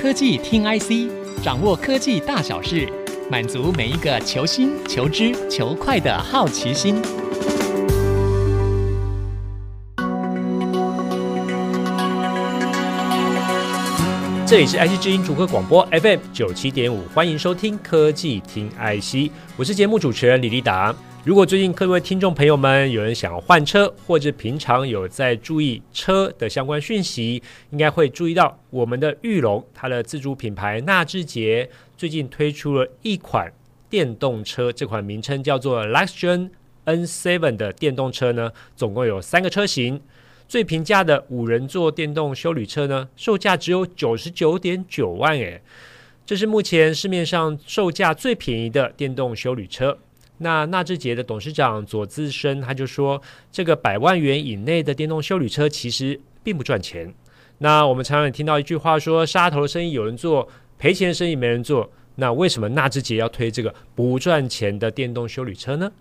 科技听 IC，掌握科技大小事，满足每一个求新、求知、求快的好奇心。这里是 IC 之音竹科广播 FM 九七点五，欢迎收听科技听 IC，我是节目主持人李立达。如果最近各位听众朋友们有人想要换车，或者平常有在注意车的相关讯息，应该会注意到我们的玉龙，它的自主品牌纳智捷最近推出了一款电动车，这款名称叫做 Luxgen N7 的电动车呢，总共有三个车型，最平价的五人座电动休旅车呢，售价只有九十九点九万诶，这是目前市面上售价最便宜的电动休旅车。那纳智捷的董事长左自深他就说，这个百万元以内的电动修理车其实并不赚钱。那我们常常听到一句话说，杀头的生意有人做，赔钱的生意没人做。那为什么纳智捷要推这个不赚钱的电动修理车呢？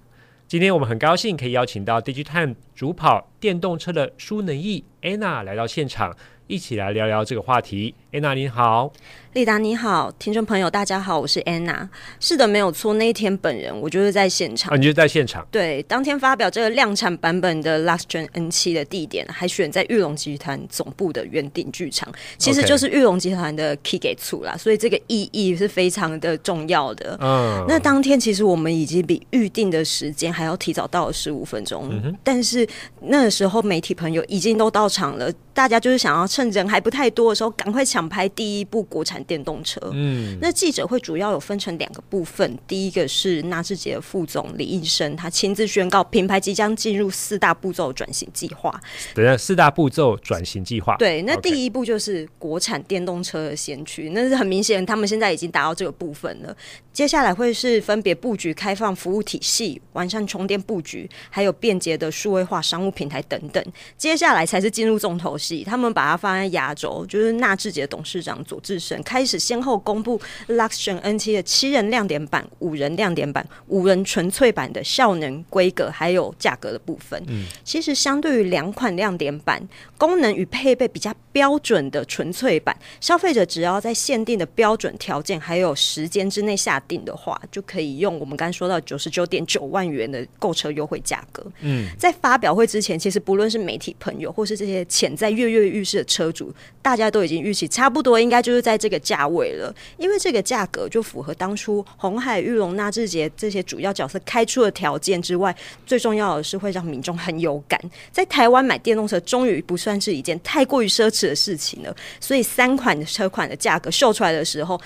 今天我们很高兴可以邀请到 DigiTime 主跑电动车的舒能易 Anna 来到现场。一起来聊聊这个话题。安娜，你好，丽达，你好，听众朋友，大家好，我是安娜。是的，没有错，那一天本人我就是在现场。啊，你就在现场？对，当天发表这个量产版本的 Last Gen N 七的地点，还选在玉龙集团总部的原定剧场，其实就是玉龙集团的 Key 给处啦，所以这个意义是非常的重要的。嗯，那当天其实我们已经比预定的时间还要提早到了十五分钟，嗯，但是那个时候媒体朋友已经都到场了，大家就是想要趁人还不太多的时候，赶快抢拍第一部国产电动车。嗯，那记者会主要有分成两个部分，第一个是纳智捷副总李应生，他亲自宣告品牌即将进入四大步骤转型计划。等下，四大步骤转型计划。对，那第一步就是国产电动车的先驱，那是很明显，他们现在已经达到这个部分了。接下来会是分别布局开放服务体系、完善充电布局，还有便捷的数位化商务平台等等。接下来才是进入重头戏，他们。把它放在亚洲，就是纳智捷董事长左智深开始先后公布 Luxgen N7 的七人亮点版、五人亮点版、五人纯粹版的效能、规格还有价格的部分。嗯，其实相对于两款亮点版，功能与配备比较标准的纯粹版，消费者只要在限定的标准条件还有时间之内下定的话，就可以用我们刚才说到九十九点九万元的购车优惠价格。嗯，在发表会之前，其实不论是媒体朋友或是这些潜在跃跃欲试的车主，大家都已经预期差不多，应该就是在这个价位了，因为这个价格就符合当初红海、玉龙、纳智捷这些主要角色开出的条件之外，最重要的是会让民众很有感。在台湾买电动车，终于不算是一件太过于奢侈的事情了，所以三款的车款的价格秀出来的时候，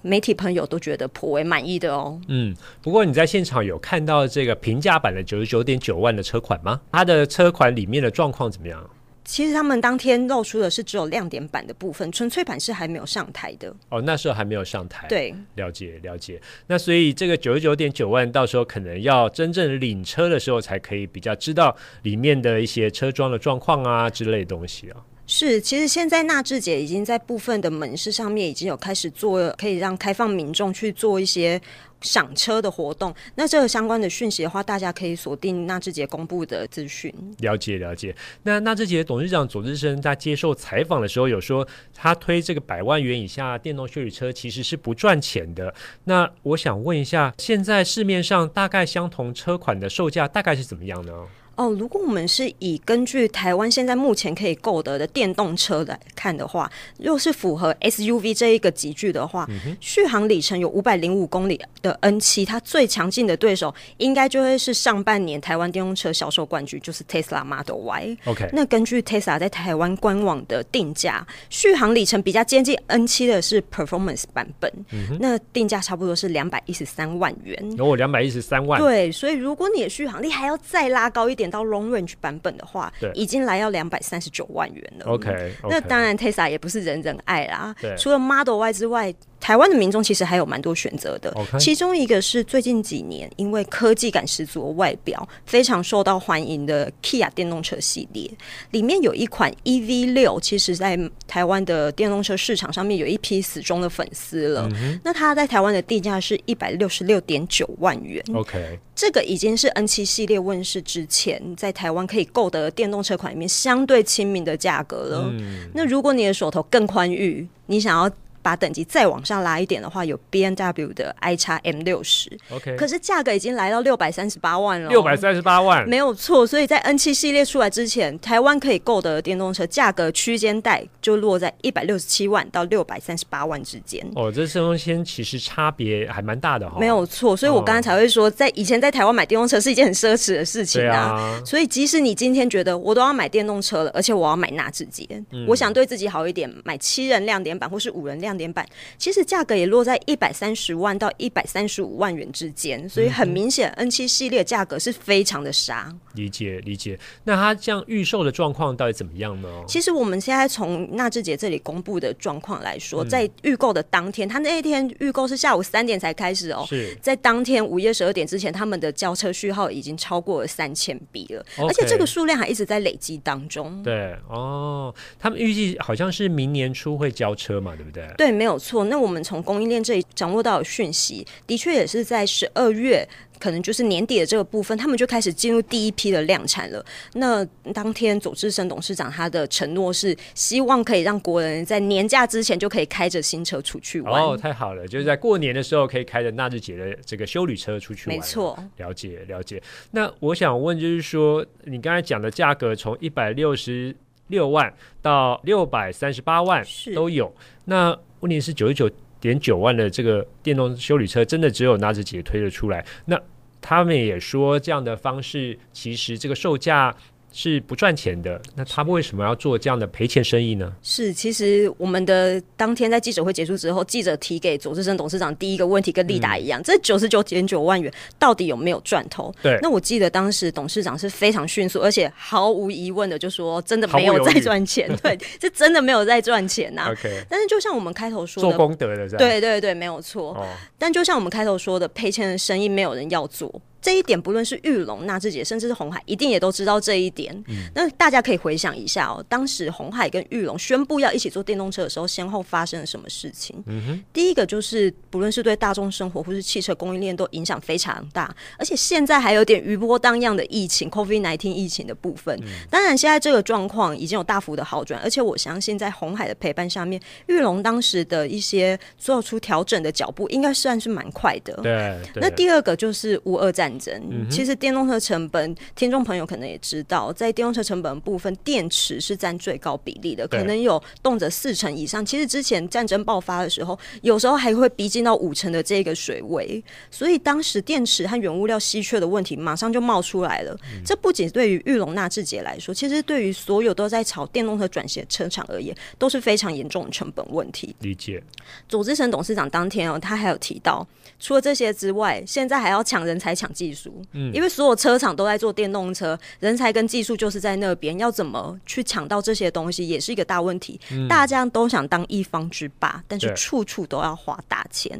媒体朋友都觉得颇为满意的哦。嗯，不过你在现场有看到这个平价版的九十九点九万的车款吗？它的车款里面的状况怎么样？其实他们当天露出的是只有亮点版的部分，纯粹版是还没有上台的。哦，那时候还没有上台。对，了解了解。那所以这个九十九点九万，到时候可能要真正领车的时候，才可以比较知道里面的一些车装的状况啊之类的东西啊。是，其实现在纳智捷已经在部分的门市上面已经有开始做，可以让开放民众去做一些赏车的活动。那这个相关的讯息的话，大家可以锁定纳智捷公布的资讯。了解了解。那纳智捷董事长左智深在接受采访的时候有说，他推这个百万元以下电动休旅车其实是不赚钱的。那我想问一下，现在市面上大概相同车款的售价大概是怎么样呢？哦，如果我们是以根据台湾现在目前可以购得的电动车来看的话，若是符合 SUV 这一个级距的话，嗯、续航里程有五百零五公里的 N 七它最强劲的对手应该就会是上半年台湾电动车销售冠军，就是 Tesla Model Y。OK，那根据 Tesla 在台湾官网的定价，续航里程比较接近 N 七的是 Performance 版本，嗯、那定价差不多是两百一十三万元。有我两百一十三万。对，所以如果你的续航力还要再拉高一点。到 Long Range 版本的话，已经来要两百三十九万元了。OK，, okay. 那当然 Tesla 也不是人人爱啦。除了 Model Y 之外。台湾的民众其实还有蛮多选择的.其中一个是最近几年因为科技感十足的外表非常受到欢迎的 Kia 电动车系列，里面有一款 EV 六，其实在台湾的电动车市场上面有一批死忠的粉丝了。嗯、那它在台湾的定价是一百六十六点九万元。OK，这个已经是 N 七系列问世之前在台湾可以购得的电动车款里面相对亲民的价格了。嗯。那如果你的手头更宽裕，你想要把等级再往上拉一点的话，有 B N W 的 iX M 六十，OK，可是价格已经来到六百三十八万了，六百三十八万，没有错。所以在 N 七系列出来之前，台湾可以购得的电动车价格区间带就落在一百六十七万到六百三十八万之间。哦，这中间其实差别还蛮大的哈、哦。没有错，所以我刚才才会说，在以前在台湾买电动车是一件很奢侈的事情啊。啊所以即使你今天觉得我都要买电动车了，而且我要买纳智捷，嗯、我想对自己好一点，买七人亮点版或是五人亮点版，其实价格也落在一百三十万到一百三十五万元之间。所以很明显，N 七系列价格是非常的杀。理解理解。那它这样预售的状况到底怎么样呢？其实我们现在从纳智捷这里公布的状况来说，嗯、在预购的当天，他那一天预购是下午三点才开始哦。是在当天午夜十二点之前，他们的交车序号已经超过了三千笔了，Okay. 而且这个数量还一直在累积当中。对哦，他们预计好像是明年初会交车嘛，对不对？对，没有错。那我们从供应链这里掌握到的讯息，的确也是在十二月。可能就是年底的这个部分，他们就开始进入第一批的量产了。那当天左志生董事长他的承诺是，希望可以让国人在年假之前就可以开着新车出去玩。哦，太好了，就是在过年的时候可以开着纳智捷的这个修旅车出去玩。没错，了解了解。那我想问，就是说你刚才讲的价格从一百六十六万到六百三十八万都有，那问题是九十九点九万的这个电动修理车，真的只有纳智捷推了出来？那他们也说，这样的方式其实这个售价。是不赚钱的，那他们为什么要做这样的赔钱生意呢？是，其实我们的当天在记者会结束之后，记者提给左智生董事长第一个问题跟利达一样，嗯、这九十九点九万元到底有没有赚头？对，那我记得当时董事长是非常迅速，而且毫无疑问的就说，真的没有在赚钱，对，是真的没有在赚钱呐、啊。OK，但是就像我们开头说的，做功德的，对对对，没有错。哦、但就像我们开头说的，赔钱的生意没有人要做。这一点不论是玉龙、纳智捷，甚至是红海，一定也都知道这一点。嗯、那大家可以回想一下哦，当时红海跟玉龙宣布要一起做电动车的时候，先后发生了什么事情？嗯、哼第一个就是，不论是对大众生活或是汽车供应链都影响非常大，而且现在还有点余波荡漾的疫情 （COVID-19） 疫情的部分。嗯、当然，现在这个状况已经有大幅的好转，而且我相信在红海的陪伴下面，玉龙当时的一些做出调整的脚步，应该算是蛮快的。对。对那第二个就是乌二战争。嗯、其实电动车成本，听众朋友可能也知道，在电动车成本部分，电池是占最高比例的，可能有动辄四成以上。其实之前战争爆发的时候，有时候还会逼近到五成的这个水位，所以当时电池和原物料稀缺的问题马上就冒出来了。嗯、这不仅对于玉龙纳智捷来说，其实对于所有都在朝电动车转型车厂而言，都是非常严重的成本问题。理解。组织成董事长当天哦，他还有提到，除了这些之外，现在还要抢人才、抢技术。嗯，因为所有车厂都在做电动车，人才跟技术就是在那边，要怎么去抢到这些东西，也是一个大问题。嗯、大家都想当一方之霸，但是处处都要花大钱。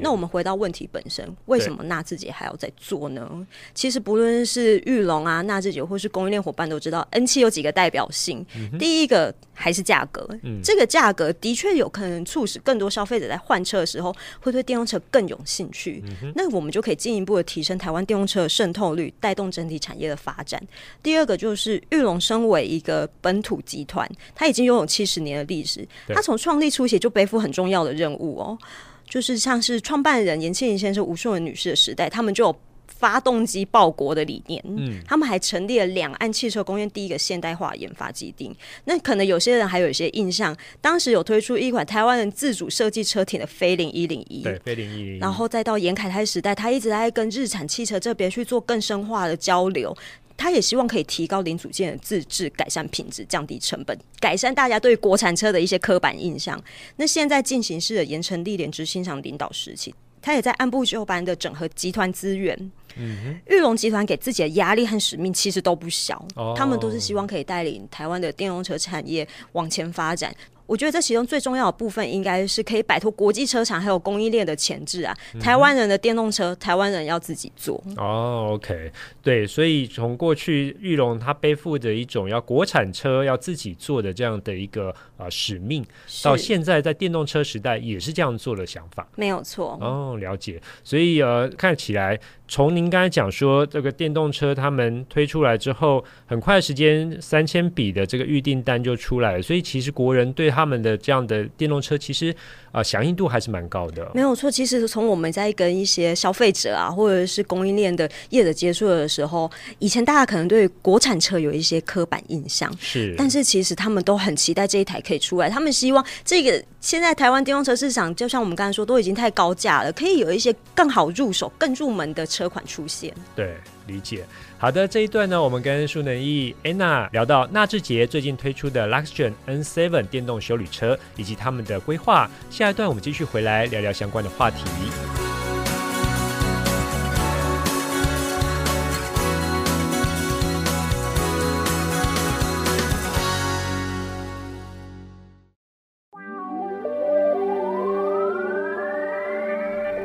那我们回到问题本身，为什么纳智捷还要再做呢？其实不论是玉龙啊、纳智捷，或是供应链伙伴都知道，N 七有几个代表性。嗯、第一个还是价格，嗯、这个价格的确有可能促使更多消费者在换车的时候会对电动车更有兴趣。嗯、那我们就可以进一步的提升台湾电动车的渗透率，带动整体产业的发展。第二个就是玉龙身为一个本土集团，它已经拥有七十年的历史。它从创立初期就背负很重要的任务哦，就是像是创办人严庆林先生、吴顺文女士的时代，他们就有发动机报国的理念，嗯，他们还成立了两岸汽车工业第一个现代化研发基地。那可能有些人还有一些印象，当时有推出一款台湾人自主设计车体的飞凌一零一，对，飞凌一零一。然后再到严凯泰时代，他一直在跟日产汽车这边去做更深化的交流。他也希望可以提高零组件的自制，改善品质，降低成本，改善大家对国产车的一些刻板印象。那现在进行式的盐埕历练之欣赏领导时期，他也在按部就班的整合集团资源。嗯哼，裕隆集团给自己的压力和使命其实都不小，哦、他们都是希望可以带领台湾的电动车产业往前发展。我觉得这其中最重要的部分，应该是可以摆脱国际车厂还有供应链的钳制啊。台湾人的电动车，台湾人要自己做。哦，OK，对，所以从过去玉龙它背负着一种要国产车要自己做的这样的一个啊、呃、使命，到现在在电动车时代也是这样做的想法。没有错。哦，了解。所以呃，看起来。从您刚才讲说，这个电动车他们推出来之后，很快时间三千笔的这个预订单就出来了，所以其实国人对他们的这样的电动车，其实啊响应度还是蛮高的。没有错，其实从我们在跟一些消费者啊，或者是供应链的业者接触的时候，以前大家可能对国产车有一些刻板印象，是，但是其实他们都很期待这一台可以出来，他们希望这个现在台湾电动车市场，就像我们刚才说，都已经太高价了，可以有一些更好入手、更入门的车。车款出现，对，理解。好的，这一段呢，我们跟舒能义 Anna 聊到纳智捷最近推出的 Luxgen N7 电动修理车以及他们的规划。下一段我们继续回来聊聊相关的话题。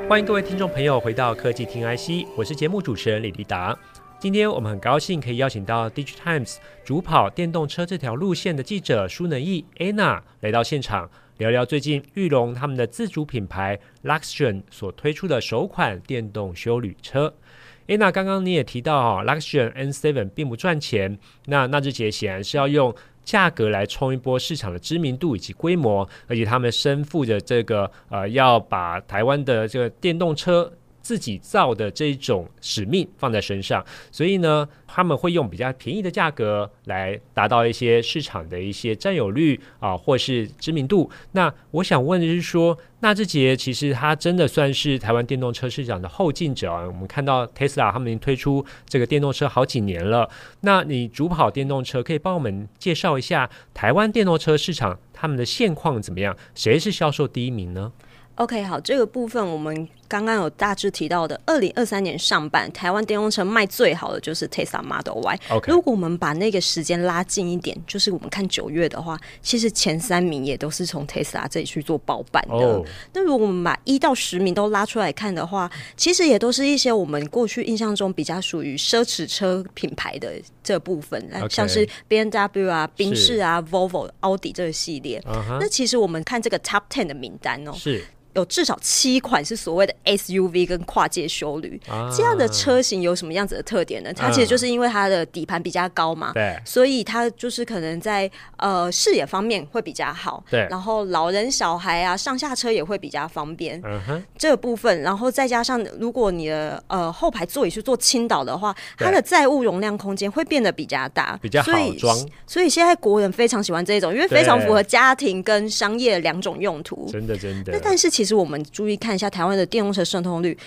欢迎各位听众朋友回到科技听 IC，我是节目主持人李立达。今天我们很高兴可以邀请到 DigiTimes 主跑电动车这条路线的记者舒能义 Anna 来到现场，聊聊最近裕隆他们的自主品牌 Luxion 所推出的首款电动休旅车。Anna，刚刚你也提到啊，Luxgen N7 并不赚钱，那纳智捷显然是要用。价格来冲一波市场的知名度以及规模，而且他们身负着这个呃，要把台湾的这个电动车。自己造的这种使命放在身上，所以呢，他们会用比较便宜的价格来达到一些市场的一些占有率啊，或是知名度。那我想问的是说，那这节其实它真的算是台湾电动车市场的后进者啊。我们看到 Tesla 他们已经推出这个电动车好几年了。那你主跑电动车，可以帮我们介绍一下台湾电动车市场他们的现况怎么样？谁是销售第一名呢？OK，好，这个部分我们。刚刚有大致提到的，二零二三年上半，台湾电动车卖最好的就是 Tesla Model Y。Okay. 如果我们把那个时间拉近一点，就是我们看九月的话，其实前三名也都是从 Tesla 这里去做包办的。Oh. 那如果我们把一到十名都拉出来看的话，其实也都是一些我们过去印象中比较属于奢侈车品牌的这部分，Okay. 像是 B N W 啊、宾士啊、Volvo、奥迪这个系列。Uh -huh. 那其实我们看这个 Top Ten 的名单哦，是。有至少七款是所谓的 SUV 跟跨界修旅，啊，这样的车型有什么样子的特点呢？它其实就是因为它的底盘比较高嘛，对，所以它就是可能在呃视野方面会比较好，对，然后老人小孩啊上下车也会比较方便，嗯哼，这个部分，然后再加上如果你的呃后排座椅是做倾倒的话，它的载物容量空间会变得比较大，比较好装，所以现在国人非常喜欢这一种，因为非常符合家庭跟商业两种用途，真的真的。那但是其实。其实我们注意看一下台湾的电动车渗透率，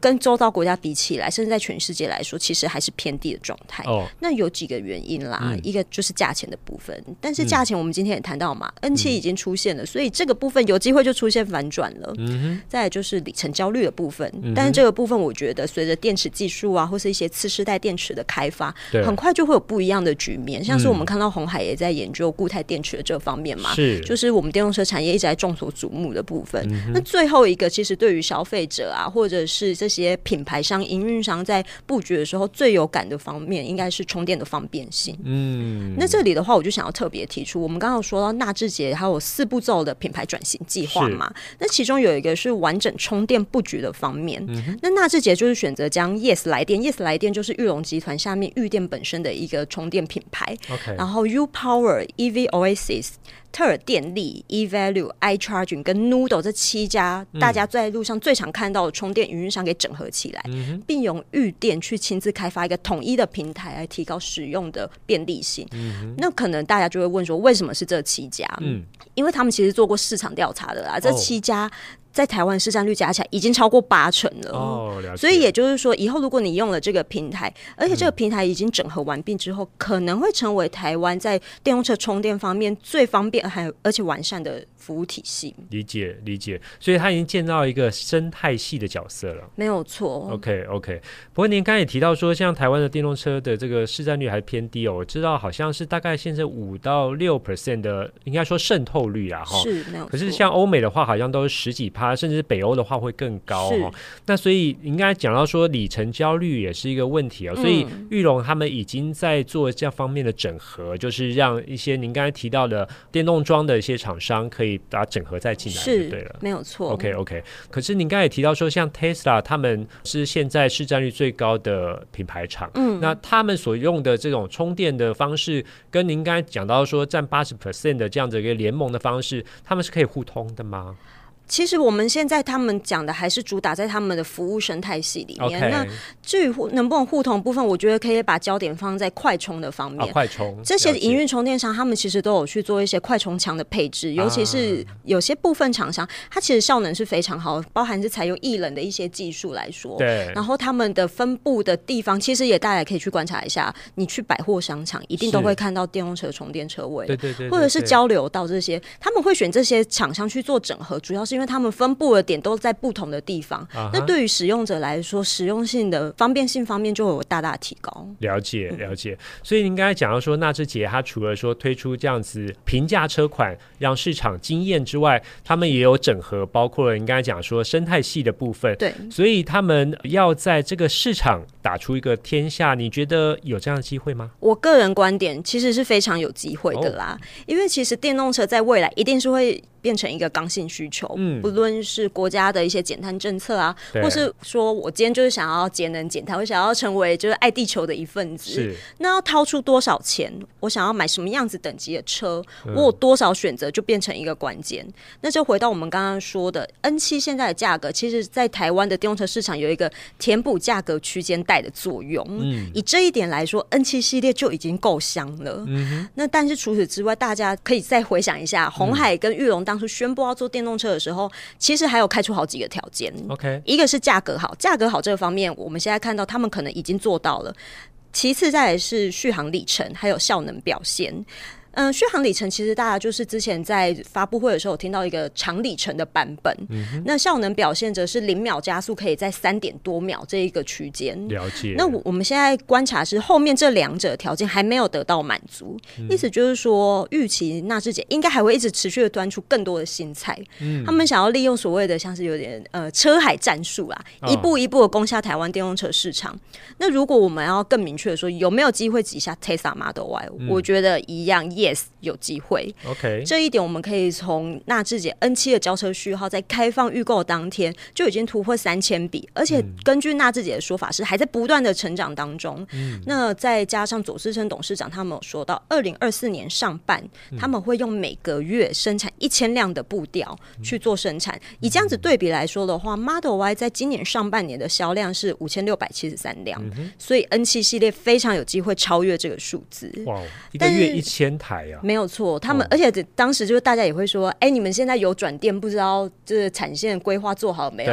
跟周遭国家比起来，甚至在全世界来说，其实还是偏低的状态。哦，那有几个原因啦，嗯、一个就是价钱的部分。但是价钱我们今天也谈到嘛、嗯、，N 七已经出现了，所以这个部分有机会就出现反转了。嗯，再来就是里程焦虑的部分、嗯，但是这个部分我觉得随着电池技术啊，或是一些次世代电池的开发，很快就会有不一样的局面。像是我们看到红海也在研究固态电池的这方面嘛，是，就是我们电动车产业一直在众所瞩目的部分。嗯、那最后一个，其实对于消费者啊，或者是这些品牌商、营运商在布局的时候，最有感的方面，应该是充电的方便性。嗯，那这里的话，我就想要特别提出，我们刚刚说到纳智捷还有四步骤的品牌转型计划嘛，那其中有一个是完整充电布局的方面。嗯、那纳智捷就是选择将 Yes 来电，Yes 来电就是玉龙集团下面玉电本身的一个充电品牌。OK，然后 U Power、EV Oasis。特尔电力、eValue、iCharging 跟 Noodle 这七家，大家在路上最常看到的充电营运商给整合起来，嗯、并用预电去亲自开发一个统一的平台，来提高使用的便利性。嗯、那可能大家就会问说，为什么是这七家？嗯，因为他们其实做过市场调查的啦，这七家。哦在台湾市占率加起来已经超过八成了，哦，了。所以也就是说，以后如果你用了这个平台，而且这个平台已经整合完毕之后，嗯，可能会成为台湾在电动车充电方面最方便还有而且完善的服务体系。理解理解，所以它已经建造一个生态系的角色了，没有错。OK OK。不过您刚才也提到说，像台湾的电动车的这个市占率还偏低哦，我知道好像是大概现在五到六 percent 的，应该说渗透率啊，哈，是没有。可是像欧美的话，好像都是十几趴。甚至北欧的话会更高哦。那所以应该讲到说里程焦虑也是一个问题哦。所以玉龙他们已经在做这方面的整合，嗯、就是让一些您刚才提到的电动桩的一些厂商可以把它整合再进来，就对了，没有错。OK OK。可是您刚才也提到说，像 Tesla 他们是现在市占率最高的品牌厂，嗯，那他们所用的这种充电的方式，跟您刚才讲到说占八十 percent 的这样子一个联盟的方式，他们是可以互通的吗？其实我们现在他们讲的还是主打在他们的服务生态系里面。那至于能不能互通部分，我觉得可以把焦点放在快充的方面。啊、快充这些营运充电商，他们其实都有去做一些快充墙的配置，尤其是有些部分厂商，它其实效能是非常好，包含是采用液冷的一些技术来说。对。然后他们的分布的地方，其实也大家可以去观察一下。你去百货商场，一定都会看到电动车充电车位。对对，对对对。或者是交流到这些，他们会选这些厂商去做整合，主要是因为他们分布的点都在不同的地方，uh. 那对于使用者来说，实用性的方便性方面就会有大大提高。了解了解，所以您刚才讲到说纳智捷，它除了说推出这样子平价车款让市场惊艳之外，他们也有整合，包括了您刚才讲说生态系的部分。对，所以他们要在这个市场打出一个天下，你觉得有这样的机会吗？我个人观点其实是非常有机会的啦，oh. 因为其实电动车在未来一定是会。变成一个刚性需求，嗯，不论是国家的一些减碳政策啊，或是说我今天就是想要节能减碳，我想要成为就是爱地球的一份子，那要掏出多少钱？我想要买什么样子等级的车？嗯、我有多少选择就变成一个关键。那就回到我们刚刚说的 N 七现在的价格，其实在台湾的电动车市场有一个填补价格区间带的作用。嗯，以这一点来说，N 七系列就已经够香了。嗯，那但是除此之外，大家可以再回想一下，红海跟玉龙。当初宣布要做电动车的时候，其实还有开出好几个条件。OK，一个是价格好，价格好这个方面，我们现在看到他们可能已经做到了。其次再来是续航里程，还有效能表现。嗯，续航里程其实大家就是之前在发布会的时候听到一个长里程的版本，嗯、那效能表现则是零秒加速可以在三点多秒这一个区间。了解。那我我们现在观察是后面这两者条件还没有得到满足，嗯，意思就是说预期纳智捷应该还会一直持续的端出更多的新菜。嗯，他们想要利用所谓的像是有点呃车海战术啊，一步一步的攻下台湾电动车市场，哦。那如果我们要更明确的说，有没有机会挤下 Tesla Model Y？嗯，我觉得一样。Yes，有机会。OK，这一点我们可以从纳智捷 N 七的交车序号在开放预购当天就已经突破三千笔，而且根据纳智捷的说法是还在不断的成长当中。嗯，那再加上左思成董事长他们有说到，二零二四年上半他们会用每个月生产一千辆的步调去做生产。以这样子对比来说的话，Model Y 在今年上半年的销量是五千六百七十三辆，所以 N 七系列非常有机会超越这个数字。哇，一个月一千台啊！没有错，他们、哦、而且当时就是大家也会说，哎，你们现在有转电，不知道这个产线规划做好没有？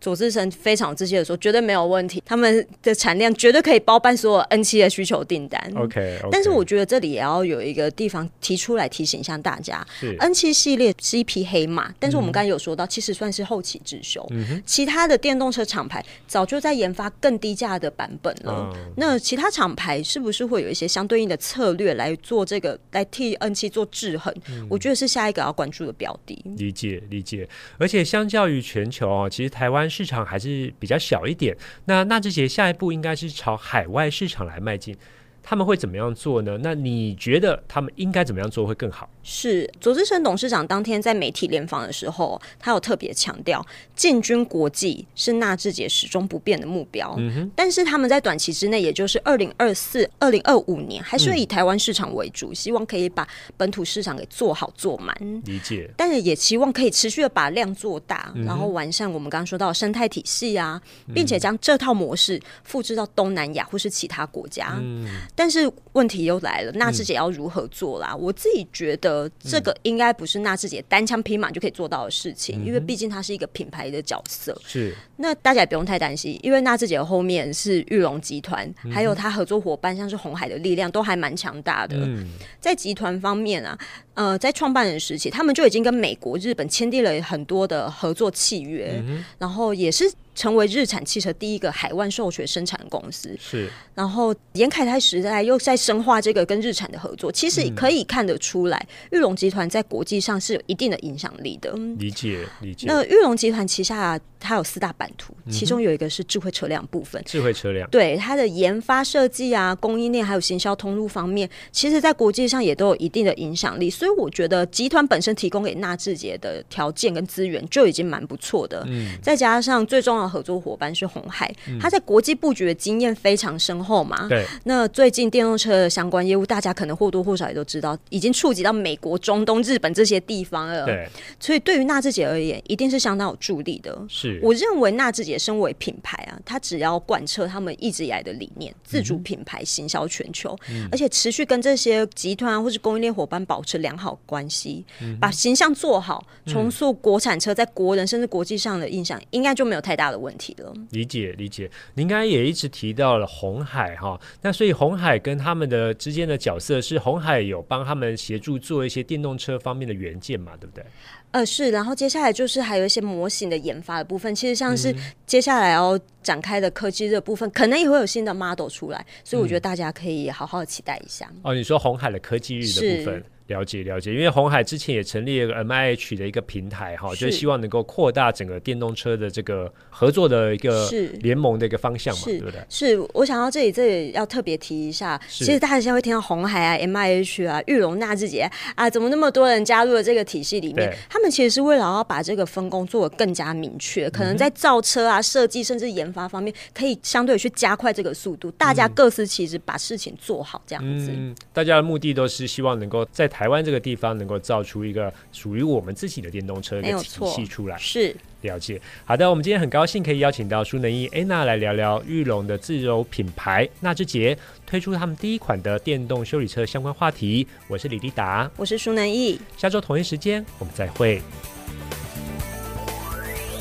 左志成非常自信的说，绝对没有问题，他们的产量绝对可以包办所有 N 七的需求订单。Okay, OK，但是我觉得这里也要有一个地方提出来提醒一下大家，N 七系列是一匹黑马，但是我们刚才有说到，其实算是后起之秀。嗯，其他的电动车厂牌早就在研发更低价的版本了。嗯。那其他厂牌是不是会有一些相对应的策略来做这个，来替 N 七做制衡？嗯。我觉得是下一个要关注的标的。理解理解，而且相较于全球哦，其实台湾。市场还是比较小一点，那纳智捷下一步应该是朝海外市场来迈进。他们会怎么样做呢？那你觉得他们应该怎么样做会更好？是左志成董事长当天在媒体联访的时候，他有特别强调，进军国际是纳智捷始终不变的目标。嗯哼。但是他们在短期之内，也就是二零二四、二零二五年，还是会以台湾市场为主，嗯，希望可以把本土市场给做好做满。理解。但是也期望可以持续的把量做大，嗯，然后完善我们刚刚说到的生态体系啊，并且将这套模式复制到东南亚或是其他国家。嗯。但是问题又来了，纳智捷要如何做啦？嗯、我自己觉得这个应该不是纳智捷单枪匹马就可以做到的事情，嗯、因为毕竟它是一个品牌的角色。是，那大家也不用太担心，因为纳智捷后面是玉龙集团，还有它合作伙伴，像是红海的力量都还蛮强大的。嗯、在集团方面啊，呃，在创办人时期，他们就已经跟美国、日本签订了很多的合作契约，嗯、然后也是。成为日产汽车第一个海外授权生产的公司。是，然后严凯泰时代又在深化这个跟日产的合作，其实可以看得出来，嗯、裕隆集团在国际上是有一定的影响力的。理解，理解。那玉龙集团旗下它有四大版图，其中有一个是智慧车辆部分。智慧车辆，对它的研发设计啊、供应链还有行销通路方面，其实在国际上也都有一定的影响力。所以我觉得集团本身提供给纳智捷的条件跟资源就已经蛮不错的。嗯，再加上最重要的合作伙伴是红海，他、嗯、在国际布局的经验非常深厚嘛。对。那最近电动车的相关业务，大家可能或多或少也都知道，已经触及到美国、中东、日本这些地方了。对。所以对于纳智捷而言，一定是相当有助力的。是。我认为纳智捷身为品牌啊，它只要贯彻他们一直以来的理念，自主品牌行销全球，嗯、而且持续跟这些集团或是供应链伙伴保持良好关系，嗯、把形象做好，重塑国产车在国人甚至国际上的印象，应该就没有太大的问题了。理解理解，您刚才也一直提到了红海哈，那所以红海跟他们的之间的角色是红海有帮他们协助做一些电动车方面的元件嘛，对不对？呃，是，然后接下来就是还有一些模型的研发的部分，其实像是接下来要展开的科技的部分，嗯、可能也会有新的 model 出来，所以我觉得大家可以好好期待一下。哦，你说红海的科技日的部分。了解了解，因为红海之前也成立了个 MIH 的一个平台哈，就是希望能够扩大整个电动车的这个合作的一个联盟的一个方向嘛，对不对？是我想到这里，这里要特别提一下，其实大家现在会听到红海啊、MIH 啊、玉龙、纳智捷啊，怎么那么多人加入了这个体系里面？他们其实是为了要把这个分工做得更加明确，可能在造车啊、设计甚至研发方面，可以相对去加快这个速度。大家各司其职，把事情做好，这样子。嗯，大家的目的都是希望能够在台湾这个地方能够造出一个属于我们自己的电动车的体系出来，是了解。好的，我们今天很高兴可以邀请到舒能一安娜来聊聊玉龙的自由品牌纳智捷推出他们第一款的电动修理车相关话题。我是李立达，我是舒能一，下周同一时间我们再会。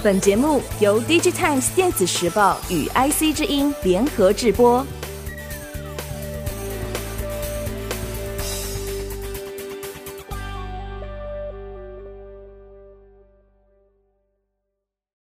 本节目由 DigiTimes 电子时报与 IC 之音联合制播。